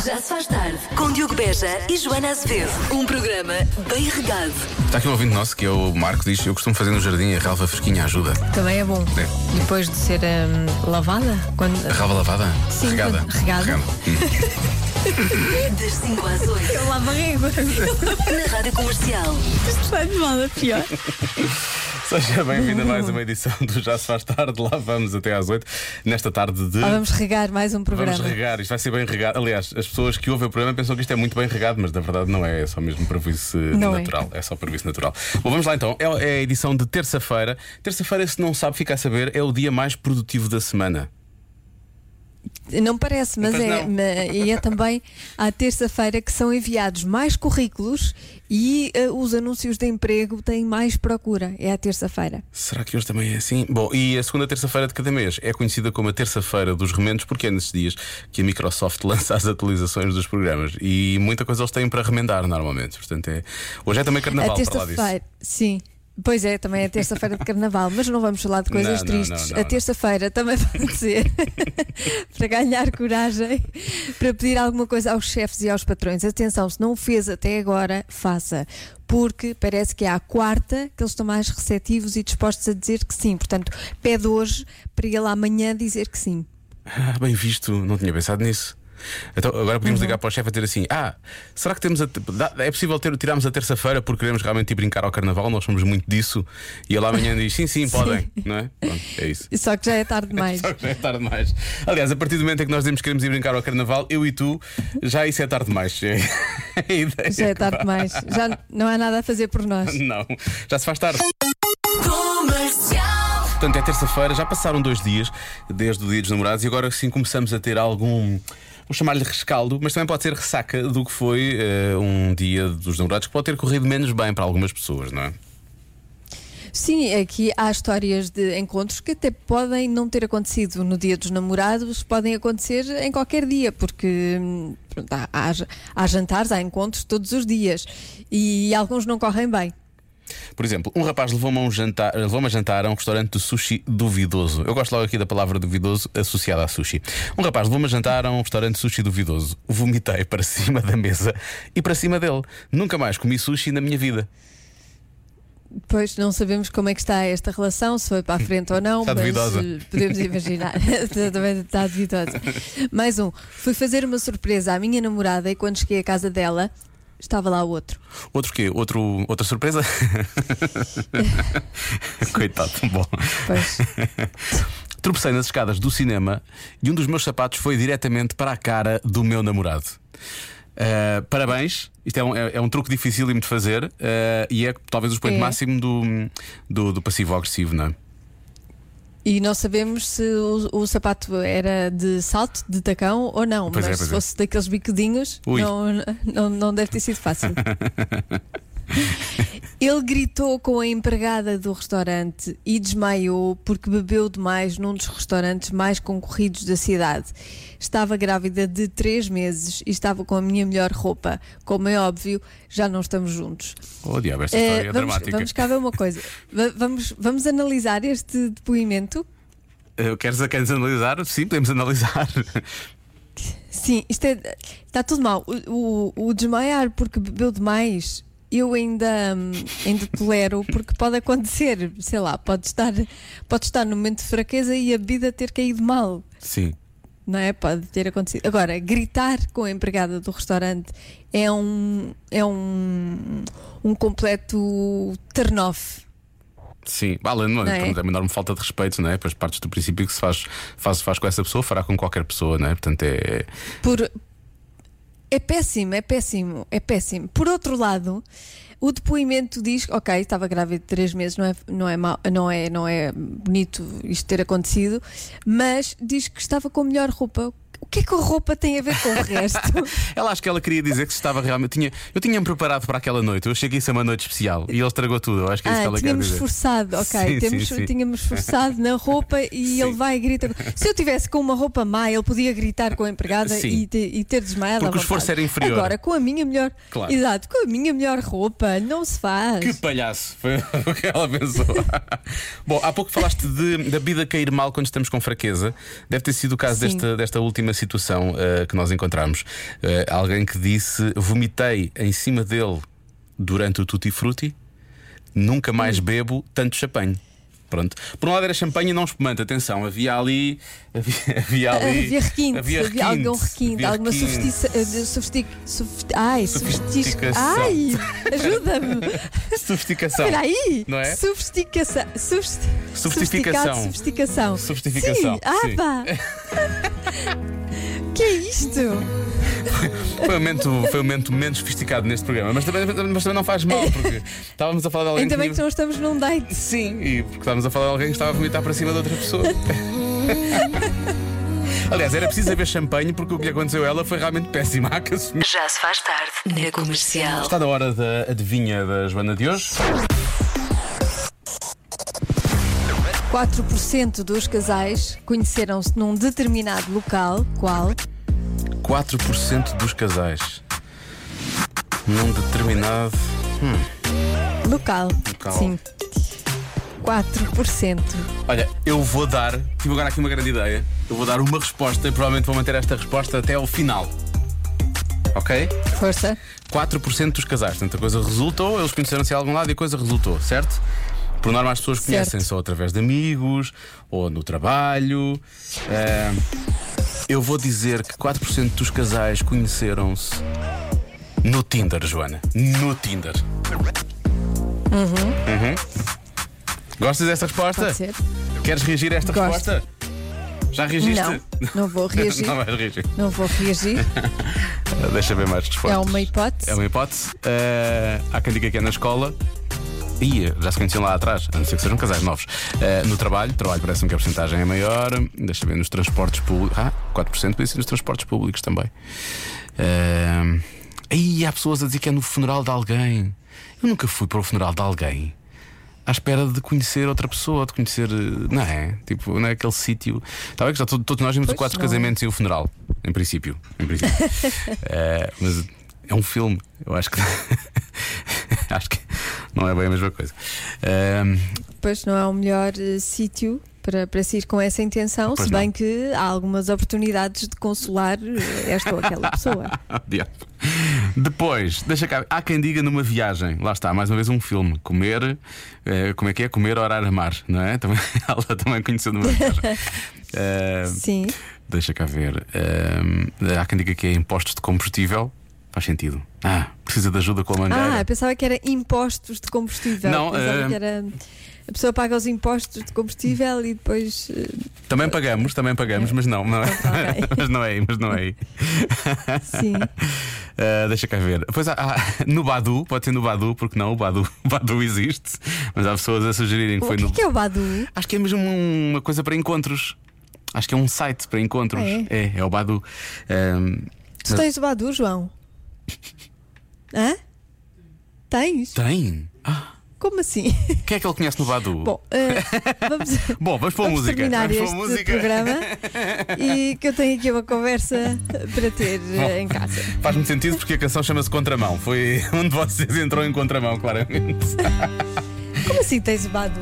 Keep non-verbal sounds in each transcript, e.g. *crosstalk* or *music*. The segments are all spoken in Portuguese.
Já se faz tarde com Diogo Beja e Joana Azevedo. Um programa bem regado. Está aqui um ouvinte nosso que é o Marco, diz: Eu costumo fazer no jardim a relva fresquinha ajuda. Também é bom. É. Depois de ser hum, lavada? Quando... A relva lavada? Sim, regada. quando- regada. *laughs* Das 5 às 8 Eu lavo a régua. na Rádio Comercial. Isto vai de mal a pior. *laughs* Seja bem-vindo a mais uma edição do Já Se Faz Tarde. Lá vamos até às 8, nesta tarde de. Ah, vamos regar mais um programa. Vamos regar, isto vai ser bem regado. Aliás, as pessoas que ouvem o programa pensam que isto é muito bem regado, mas na verdade não é, é só mesmo prejuízo é. natural. É. só prejuízo natural. Bom, vamos lá então. É é a edição de terça-feira. Terça-feira, se não sabe, fica a saber, é o dia mais produtivo da semana. Não parece, mas é. não. E é também à terça-feira que são enviados mais currículos e eh, os anúncios de emprego têm mais procura. É à terça-feira. Será que hoje também é assim? Bom, e a segunda terça-feira de cada mês é conhecida como a terça-feira dos remendos, porque é nesses dias que a Microsoft *laughs* lança as atualizações dos programas. E muita coisa eles têm para remendar normalmente. Portanto, é... hoje é também carnaval, a para lá disso. terça-feira, sim. Pois é, também é terça-feira de carnaval, mas não vamos falar de coisas Não, tristes. não, não, a terça-feira também pode ser *laughs* para ganhar coragem, para pedir alguma coisa aos chefes e aos patrões. Atenção, se não o fez até agora, faça. Porque parece que é à quarta que eles estão mais receptivos e dispostos a dizer que sim. Portanto, pede hoje para ele amanhã dizer que sim. Ah, bem visto, não tinha pensado nisso. Então, agora podíamos Uhum. ligar para o chefe a dizer assim: Ah, será que temos a, é possível ter, tirarmos a terça-feira porque queremos realmente ir brincar ao carnaval? Nós somos muito disso. E ele amanhã diz: Sim, sim, *laughs* podem, não é? Pronto, é isso. Só que já é tarde *laughs* demais. Só que já é tarde demais. Aliás, a partir do momento em que nós dizemos que queremos ir brincar ao carnaval, eu e tu, já isso é tarde demais. *laughs* É Já é tarde demais. Já não há nada a fazer por nós. Não, já se faz tarde. Portanto, é terça-feira, já passaram dois dias desde o dia dos namorados e agora sim começamos a ter algum. Vou chamar-lhe rescaldo, mas também pode ser ressaca do que foi eh, um dia dos namorados que pode ter corrido menos bem para algumas pessoas, não é? Sim, aqui há histórias de encontros que até podem não ter acontecido no dia dos namorados, podem acontecer em qualquer dia, porque hum, pronto, há, há- há jantares, há encontros todos os dias e alguns não correm bem. Por exemplo, um rapaz levou-me a, um jantar, levou-me a jantar a um restaurante de sushi duvidoso. Eu gosto logo aqui da palavra duvidoso associada a sushi. Um rapaz levou-me a jantar a um restaurante de sushi duvidoso. Vomitei para *laughs* cima da mesa e para cima dele. Nunca mais comi sushi na minha vida. Pois não sabemos como é que está esta relação, se foi para a frente ou não, *laughs* Está mas duvidosa. eh, podemos imaginar. *laughs* Também está duvidosa. Mais um. Fui fazer uma surpresa à minha namorada e quando cheguei à casa dela, estava lá outro. Outro quê? Outro, outra surpresa? *laughs* Coitado, bom. Pois. Tropecei nas escadas do cinema e um dos meus sapatos foi diretamente para a cara do meu namorado. Uh, parabéns, isto é um, é, é um truque difícil de fazer uh, e é talvez o expoente É. máximo do, do, do passivo-agressivo, não é? E não sabemos se o, o sapato era de salto, de tacão ou não, Pois é, mas pois se é. fosse daqueles bicudinhos, Ui. não, não, não deve ter sido fácil. *laughs* Ele gritou com a empregada do restaurante e desmaiou porque bebeu demais num dos restaurantes mais concorridos da cidade. Estava grávida de três meses e estava com a minha melhor roupa. Como é óbvio, já não estamos juntos. Oh, diabo, esta Eh, história é vamos, dramática. vamos cá ver uma coisa. Va- vamos, vamos analisar este depoimento. Uh, queres, queres analisar? Sim, podemos analisar. Sim, isto é, está tudo mal. O, o, o desmaiar porque bebeu demais, eu ainda, ainda tolero, porque pode acontecer, sei lá, pode estar, pode estar no momento de fraqueza e a bebida ter caído mal. Sim. Não é? Pode ter acontecido. Agora, gritar com a empregada do restaurante é um, é um, um completo turn-off. Sim, além não, Não é? é uma enorme falta de respeito, não é? Pois partes do princípio que se faz, faz, faz com essa pessoa, fará com qualquer pessoa, não é? Portanto, é. Por... É péssimo, é péssimo, é péssimo. Por outro lado, o depoimento diz, ok, estava grávida de três meses, não é, não é, mau, não é, não é bonito isto ter acontecido, mas diz que estava com melhor roupa. O que é que a roupa tem a ver com o resto? *laughs* Ela acho que ela queria dizer que se estava realmente. Tinha, eu tinha-me preparado para aquela noite, eu achei que isso é uma noite especial e ele estragou tudo. Eu acho que é isso que Ah, ela quer tínhamos dizer. esforçado, ok. Sim, temos, sim, sim. Tínhamos esforçado na roupa e *laughs* ele vai e grita. Se eu tivesse com uma roupa má, ele podia gritar com a empregada e, e ter desmaiado. Porque o esforço era inferior. Agora, com a minha melhor. Claro. Exato, com a minha melhor roupa, não se faz. Que palhaço! Foi *laughs* o que ela pensou. Bom, há pouco falaste de, da vida cair mal quando estamos com fraqueza. Deve ter sido o caso desta, desta última última situação eh, que nós encontramos. Eh, alguém que disse: vomitei em cima dele durante o Tutti Frutti, nunca mais Hum. bebo tanto champanhe. Pronto. Por um lado era champanhe e não espumante, atenção, havia ali. *laughs* Havia, havia ali. Havia requinte, havia, requinte, algum requinte, havia alguma requinte. sofistica. eh, sofistic, sof- ai, sofistic, Sofisticação. ai, *laughs* ajuda-me. Sofisticação. Espera aí. Não é? Sofisticação. Sofisti Sofisticação. Sofisticação. Sofisticação, Sim. Ah, pá. *laughs* que é isto? *laughs* Foi o, momento, foi o momento menos sofisticado neste programa, mas também, mas também não faz mal, porque estávamos a falar de alguém Ainda bem que. que não estamos num date. Sim, e porque estávamos a falar de alguém que estava a vomitar para cima de outra pessoa. *laughs* Aliás, era preciso haver champanhe porque o que lhe aconteceu a ela foi realmente péssimo. Há que assumir. Já se faz tarde na comercial. Está na hora da adivinha da Joana de hoje. 4% dos casais conheceram-se num determinado local. Qual? 4% dos casais num determinado. Local. Local. Sim. 4%. Olha, eu vou dar. Tive agora aqui uma grande ideia. Eu vou dar uma resposta e provavelmente vou manter esta resposta até ao final. Ok? Força. 4% dos casais. Portanto, a coisa resultou, eles conheceram-se a algum lado e a coisa resultou, certo? Por norma, as pessoas conhecem só através de amigos ou no trabalho. Ah, eu vou dizer que 4% dos casais conheceram-se no Tinder, Joana. No Tinder. Uhum. Gostas desta resposta? Pode ser? Queres reagir a esta Gosto. resposta? Já reagiste? Não, não vou *laughs* reagir. não vais reagir. Não vou reagir. *laughs* Deixa ver mais respostas. É uma hipótese. É uma hipótese. Eh, há quem diga que é na escola. Ia, já se conheciam lá atrás, a não ser que sejam casais novos. Eh, no trabalho, trabalho parece-me que a porcentagem é maior. Deixa ver nos transportes públicos. Ah, 4% podia ser nos transportes públicos também. Eh, aí há pessoas a dizer que é no funeral de alguém. Eu nunca fui para o funeral de alguém. À espera de conhecer outra pessoa, de conhecer. eh, Não é? Tipo, não é aquele sítio. Está bem que já to- todos nós vimos Pois quatro não. casamentos e o funeral. Em princípio. Em princípio. *laughs* Eh, mas é um filme. Eu acho que. *laughs* acho que não é bem a mesma coisa. Ehm, Pois não é o melhor eh, sítio para, para se ir com essa intenção, Pois se bem não. que há algumas oportunidades de consolar eh, esta ou aquela pessoa. *laughs* Depois, deixa cá. Há quem diga numa viagem. Lá está, mais uma vez um filme. Comer. eh, como é que é? Comer, orar, amar. Não é? Também, *laughs* ela também conheceu numa viagem. *laughs* Sim. Deixa cá ver. Há quem diga que é impostos de combustível. Faz sentido. Ah, precisa de ajuda com a mangueira. Ah, pensava que era impostos de combustível. Não, pensava eh, que era. A pessoa paga os impostos de combustível e depois. eh, Também pagamos, também pagamos, mas não, não é, Ok. *laughs* mas não é aí, mas não é. Sim. Uh, *laughs* deixa cá ver. Pois há, há- no Badu, pode ser no Badu, porque não, o Badu, o *laughs* Badu existe, mas há pessoas a sugerirem que O foi que, no. é que é o Badu? Acho que é mesmo um- uma coisa para encontros. Acho que é um site para encontros. Ah, é? é, o Badu. Um, Tu tens o Badu, João? Hã? Tens? tem? Ah, Como assim? quem é que ele conhece no Badu? Bom, eh, vamos, *laughs* Bom, vamos para a música. terminar vamos este música. programa *laughs* e que eu tenho aqui uma conversa para ter eh, em casa. Faz-me sentido porque a canção chama-se Contramão. Foi *laughs* onde vocês entrou em contramão, claramente. Como assim tens o Badu?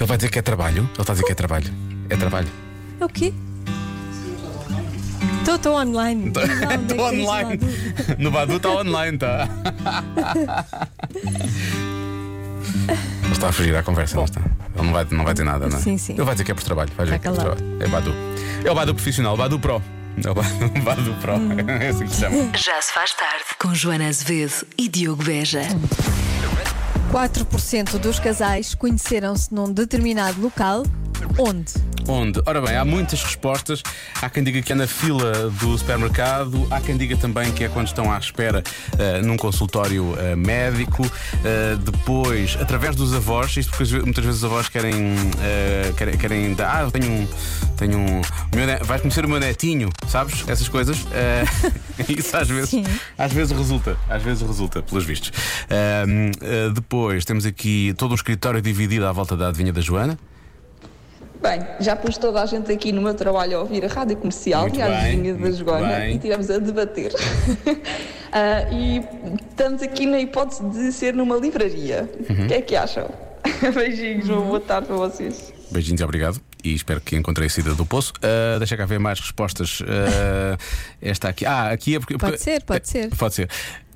Ele vai dizer que é trabalho. Ele está a dizer que é trabalho. É trabalho. É o quê? Estou online. *laughs* Estou online. Badu. No Badu está online, está. Ele está a fugir à conversa, não está? Ele não vai, não vai dizer nada, não é? Sim, sim. Ele vai dizer que é por trabalho. Vai dizer que é por trabalho. É Badu. É o Badu profissional, o Badu Pro. É o Badu, *laughs* Badu Pro. Hum. *laughs* É assim que se chama. Já se faz tarde com Joana Azevedo e Diogo Beja. 4% dos casais conheceram-se num determinado local. Onde? Onde? Ora bem, há muitas respostas. Há quem diga que é na fila do supermercado, há quem diga também que é quando estão à espera eh, num consultório eh, médico. Eh, depois, através dos avós, isto porque muitas vezes os avós querem, querem, querem dar. Ah, eu tenho um. Tenho um ne- vais conhecer o meu netinho, sabes? Essas coisas. *laughs* Isso às vezes, Sim. às vezes resulta. Às vezes resulta, pelos vistos. Ahm, eh, depois temos aqui todo um escritório dividido à volta da adivinha da Joana. Bem, já pus toda a gente aqui no meu trabalho a ouvir a rádio comercial Muito e a adivinha da bem. e estivemos a debater. *laughs* Ah, e estamos aqui na hipótese de ser numa livraria. Uhum. O que é que acham? *laughs* Beijinhos, uma boa tarde para vocês. Beijinhos obrigado. E espero que encontrei a saída do poço. Uh, deixa cá ver mais respostas. Uh, esta aqui. Ah, aqui é porque. Pode porque- ser, pode ser. Pode ser.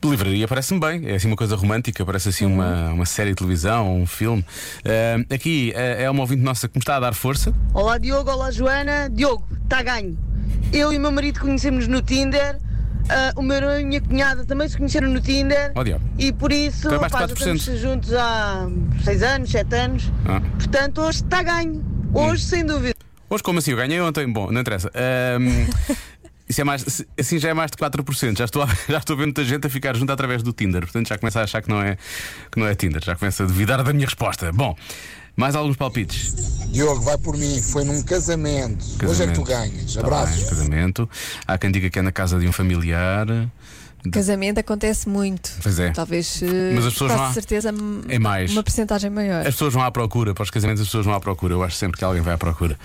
Livraria parece-me bem, é assim uma coisa romântica, parece assim uma, uma série de televisão, um filme. Uh, aqui uh, é uma ouvinte nossa que me está a dar força. Olá Diogo, olá Joana. Diogo, está ganho. Eu e o meu marido conhecemos no Tinder. ah, o meu irmão e a minha cunhada também se conheceram no Tinder. Diabo. E por isso, é pá, já 4%. estamos juntos há 6 anos, 7 anos. Ah. Portanto, hoje está ganho. Hoje, sem dúvida. Hoje, como assim? Eu ganhei ontem? Bom, não interessa. Ahm, *laughs* isso é mais, assim já é mais de 4%. Já estou, a, *laughs* já estou a ver muita gente a ficar junto através do Tinder. Portanto, já começa a achar que não é, que não é Tinder. Já começa a duvidar da minha resposta. Bom, mais alguns palpites. Diogo, vai por mim, foi num casamento. Hoje é que tu ganhas. Tá Abraços. bem, casamento. Há quem diga que é na casa de um familiar. Casamento acontece muito. Pois é. Talvez, eh, Mas as pessoas quase à- certeza, É mais. uma porcentagem maior. As pessoas vão à procura, para os casamentos as pessoas vão à procura. Eu acho sempre que alguém vai à procura.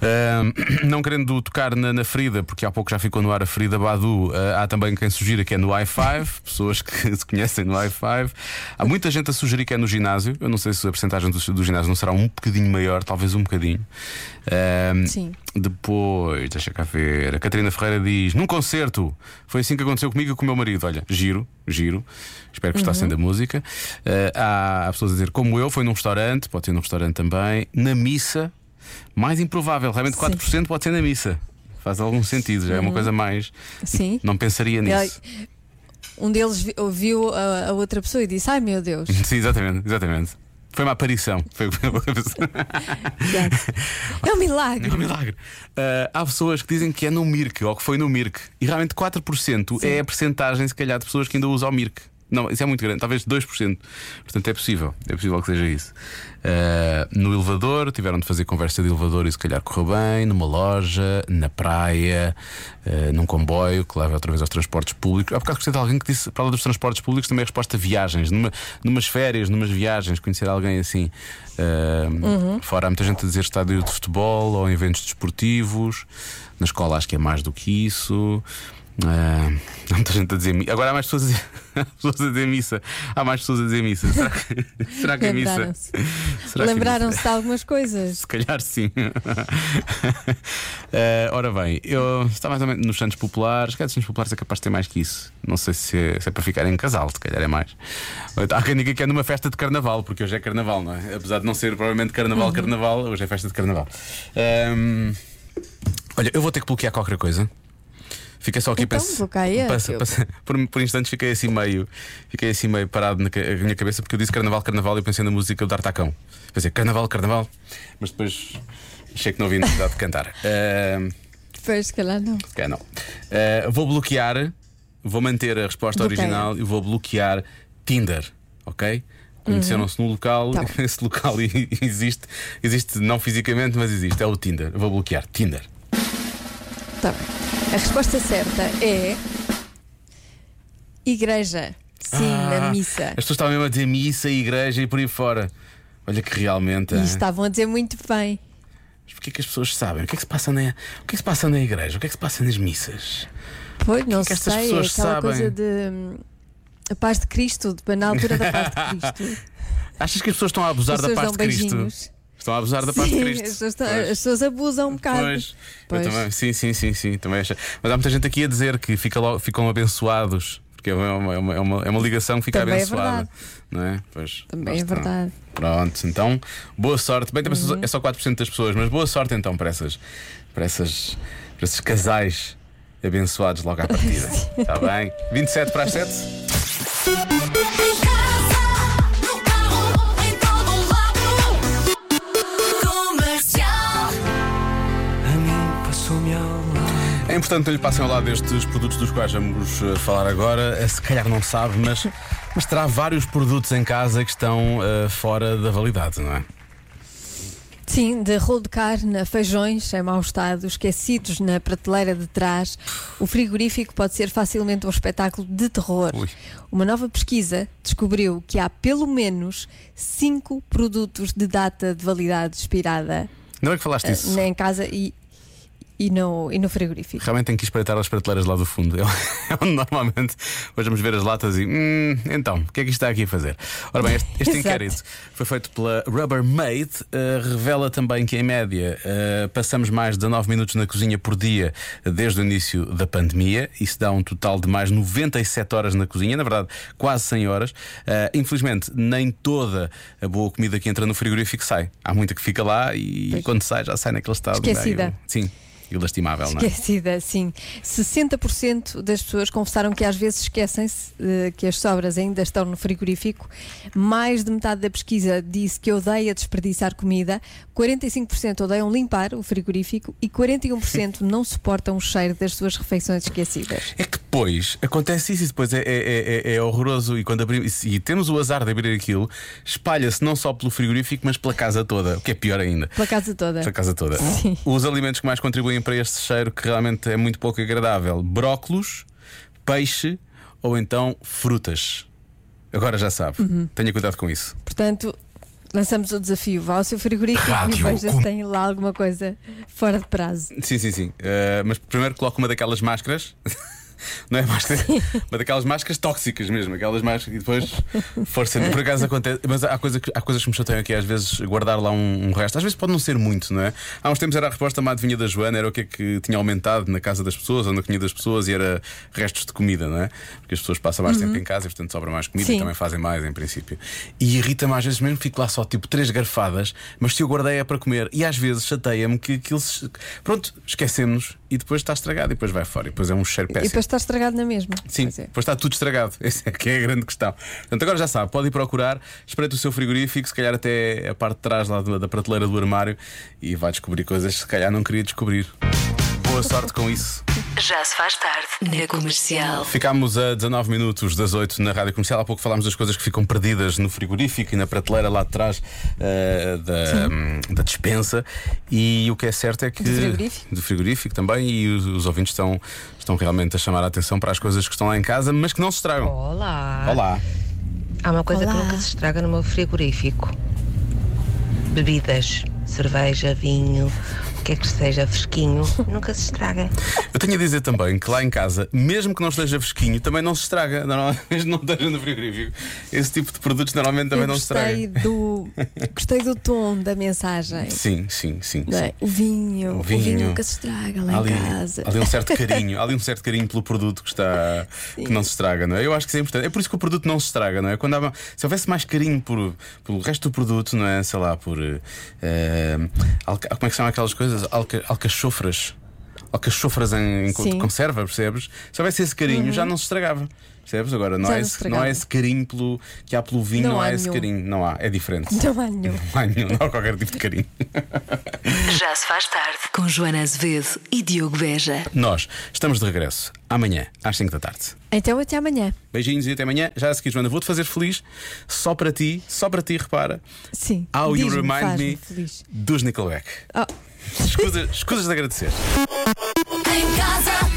Ahm, *clears throat* não querendo tocar na, na ferida, porque há pouco já ficou no ar a ferida Badu, ah, há também quem sugira que é no i5, *laughs* pessoas que se conhecem no i5. Há muita gente a sugerir que é no ginásio. Eu não sei se a porcentagem do, do ginásio não será um bocadinho maior, talvez um bocadinho. Ahm, Sim. Depois, deixa cá ver. A Catarina Ferreira diz: Num concerto, foi assim que aconteceu comigo e com o meu marido. Olha, giro, giro. Espero que gostassem da música. Eh, há, há pessoas a dizer: Como eu, foi num restaurante, pode ser num restaurante também. Na missa, mais improvável. Realmente, Sim. 4% pode ser na missa. Faz algum sentido, já é uma coisa mais. Sim. Não pensaria nisso. Um deles vi- ouviu a, a outra pessoa e disse: Ai meu Deus. *laughs* Sim, exatamente, exatamente. Foi uma aparição. Foi É um milagre. É um milagre. Ah, há pessoas que dizem que é no Mirk ou que foi no Mirk. E realmente 4% é a percentagem, se calhar, de pessoas que ainda usam o Mirk. Não, isso é muito grande, talvez 2%. Portanto, é possível, é possível que seja isso. Ah, no elevador, tiveram de fazer conversa de elevador e se calhar correu bem. Numa loja, na praia, ah, num comboio que leva outra vez aos transportes públicos. Há bocado gostei de alguém que disse, para lá dos transportes públicos, também a resposta a viagens. Numa, numas férias, numas viagens, conhecer alguém assim. Ah, Fora há muita gente a dizer estádio de futebol ou eventos desportivos. Na escola acho que é mais do que isso. Ah, há *laughs* muita gente a dizer mi- Agora há mais pessoas a dizer, *laughs* pessoas a dizer missa. Há mais pessoas a dizer missa. Será que, *laughs* será que é missa? Lembraram-se. É Lembraram-se missa? de algumas coisas. Se calhar sim. Ah, ora bem, eu está mais ou menos nos Santos Populares. Cada Santos Populares é capaz de ter mais que isso. Não sei se é, se é para ficar em casal, se calhar é mais. Então, Há quem diga que é numa festa de carnaval, porque hoje é carnaval, não é? Apesar de não ser provavelmente carnaval, Uhum. carnaval, hoje é festa de carnaval. Olha, eu vou ter que bloquear qualquer coisa. Fiquei só aqui Então, pense- Diogo. pense- por, por instantes fiquei assim meio Fiquei assim meio parado na minha cabeça porque eu disse carnaval, carnaval e pensei na música do D'Artacão. Pensei carnaval, carnaval, mas depois achei que não havia necessidade de cantar. *laughs* Ahm, Pois, se calhar não. se calhar não. Ah, vou bloquear, vou manter a resposta Bloqueia. original e vou bloquear Tinder, ok? Conheceram-se no local, Tá. *laughs* esse local existe, existe não fisicamente, mas existe, é o Tinder. Vou bloquear Tinder. Tá bem. A resposta certa é. Igreja. Sim, Ah, missa. As pessoas estavam mesmo a dizer missa, igreja e por aí fora. Olha que realmente. E ah, estavam a dizer muito bem. Mas porquê que as pessoas sabem? O que é que se passa na, o que é que se passa na igreja? O que é que se passa nas missas? Pois, não que estas sei, é pessoas aquela sabem? coisa de. hum, A paz de Cristo, de, na altura da paz de *laughs* Cristo. Achas que as pessoas estão a abusar da paz de Cristo? beijinhos. Estão a abusar da paz de Cristo. as pessoas, as pessoas abusam um bocado. Pois, Pois. também. Sim, sim, sim, sim, também acho. Mas há muita gente aqui a dizer que fica logo- ficam abençoados. Porque é uma, é uma, é uma, é uma ligação que fica Também é abençoada. verdade. não é? Pois, Também é verdade. Uhum. Pronto, então, boa sorte. Bem, também é só 4% das pessoas, mas boa sorte então para, essas, para, essas, para esses casais abençoados logo à partida. Está *laughs* bem? 27 para as 7? É importante que lhe passem ao lado estes produtos dos quais vamos eh, falar agora. Eh, Se calhar não sabe, mas, mas terá vários produtos em casa que estão eh, fora da validade, não é? Sim, de rolo de carne a feijões em mau estado, esquecidos na prateleira de trás, o frigorífico pode ser facilmente um espetáculo de terror. Ui. Uma nova pesquisa descobriu que há pelo menos cinco produtos de data de validade expirada Não é que falaste isso. em casa e, e no, e no frigorífico. Realmente tenho que espreitar as prateleiras lá do fundo. *laughs* É onde normalmente hoje vamos ver as latas e. Hum, então, o que é que isto está aqui a fazer? Ora bem, este, este *laughs* inquérito foi feito pela Rubbermaid, eh, revela também que, em média, eh, passamos mais de 19 minutos na cozinha por dia desde o início da pandemia. Isso dá um total de mais 97 horas na cozinha, na verdade, quase 100 horas. Eh, infelizmente, nem toda a boa comida que entra no frigorífico sai. Há muita que fica lá e Pois. quando sai já sai naquele estado. Esquecida. meio- Sim, lastimável, não é? Esquecida, sim. 60% das pessoas confessaram que às vezes esquecem-se eh, que as sobras ainda estão no frigorífico. Mais de metade da pesquisa disse que odeia desperdiçar comida. 45% odeiam limpar o frigorífico e 41% *laughs* não suportam o cheiro das suas refeições esquecidas. É que depois acontece isso e depois é, é, é- é horroroso. E quando abrimos e temos o azar de abrir aquilo, espalha-se não só pelo frigorífico, mas pela casa toda, o que é pior ainda. Pela casa toda. Pela casa toda. Sim. Os alimentos que mais contribuem para este cheiro, que realmente é muito pouco agradável: brócolos, peixe ou então frutas. Agora já sabe, Uhum. tenha cuidado com isso. Portanto, lançamos o desafio. Vá ao seu frigorífico Rádio e veja com- se tem lá alguma coisa fora de prazo. Sim, sim, sim. Eh, mas primeiro coloco uma daquelas máscaras. *laughs* Não é máscara? Uma daquelas máscaras tóxicas mesmo, aquelas máscaras e depois força. Por acaso acontece, mas há, coisa que- há coisas que me chateiam aqui, às vezes guardar lá um, um resto. Às vezes pode não ser muito, não é? Há uns tempos era a resposta à adivinha da Joana, era o que é que tinha aumentado na casa das pessoas ou na cozinha das pessoas e era restos de comida, não é? Porque as pessoas passam mais tempo em casa e portanto sobra mais comida Sim. e também fazem mais em princípio. E irrita-me às vezes mesmo, fico lá só tipo três garfadas, mas se eu guardei é para comer. E às vezes chateia-me que aquilo se... Pronto, esquecemos e depois está estragado e depois vai fora. E depois é um cheiro péssimo. Está estragado na mesma. Sim, Pois é. depois está tudo estragado. *laughs* Essa é que é a grande questão. Portanto, agora já sabe, pode ir procurar, espreite o seu frigorífico, se calhar até a parte de trás lá da da prateleira do armário e vai descobrir coisas que se calhar não queria descobrir. Boa sorte com isso. Já se faz tarde na comercial. Ficámos a 19 minutos das 8 na rádio comercial. Há pouco falámos das coisas que ficam perdidas no frigorífico e na prateleira lá de trás eh, da, hum, da dispensa. E o que é certo é que. Do frigorífico. Do frigorífico também. E os, os ouvintes estão, estão realmente a chamar a atenção para as coisas que estão lá em casa, mas que não se estragam. Olá. Olá. Há uma coisa Olá. que nunca se estraga no meu frigorífico: bebidas, cerveja, vinho, o que que seja fresquinho, *laughs* nunca se estraga. Eu tenho a dizer também que lá em casa, mesmo que não esteja fresquinho, também não se estraga. Normalmente *laughs* não esteja no frigorífico. Esse tipo de produtos normalmente também Eu não se estraga. gostei do, gostei do tom da mensagem. Sim, sim, sim. é? sim. O vinho, O o vinho. vinho nunca se estraga lá ali, em casa. há ali um certo *laughs* carinho, ali um certo carinho pelo produto que está que não se estraga, não é? Eu acho que isso é importante. É por isso que o produto não se estraga, não é? Quando há, se houvesse mais carinho por, pelo resto do produto, não é? Sei lá, por alca- como é que são aquelas coisas? Alca, alcachofras. Alcachofras em, em Sim. conserva, percebes? Se houvesse esse carinho, já não se estragava. Percebes? Agora, não Já há, não se esse, não há esse carinho pelo, que há pelo vinho, Não não, há, há esse carinho. Não há, é diferente. *laughs* Não há nenhum. *laughs* Não há nenhum, não há qualquer tipo de carinho. *laughs* Já se faz tarde com Joana Azevedo e Diogo Beja. Nós estamos de regresso amanhã, às 5 da tarde. Então até amanhã. Beijinhos e até amanhã. Já a seguir, Joana, vou-te fazer feliz só para ti, só para ti, repara. Sim. How you remind faz-me me feliz. dos Nickelback. Oh, Escusas, escusas de agradecer. Em casa,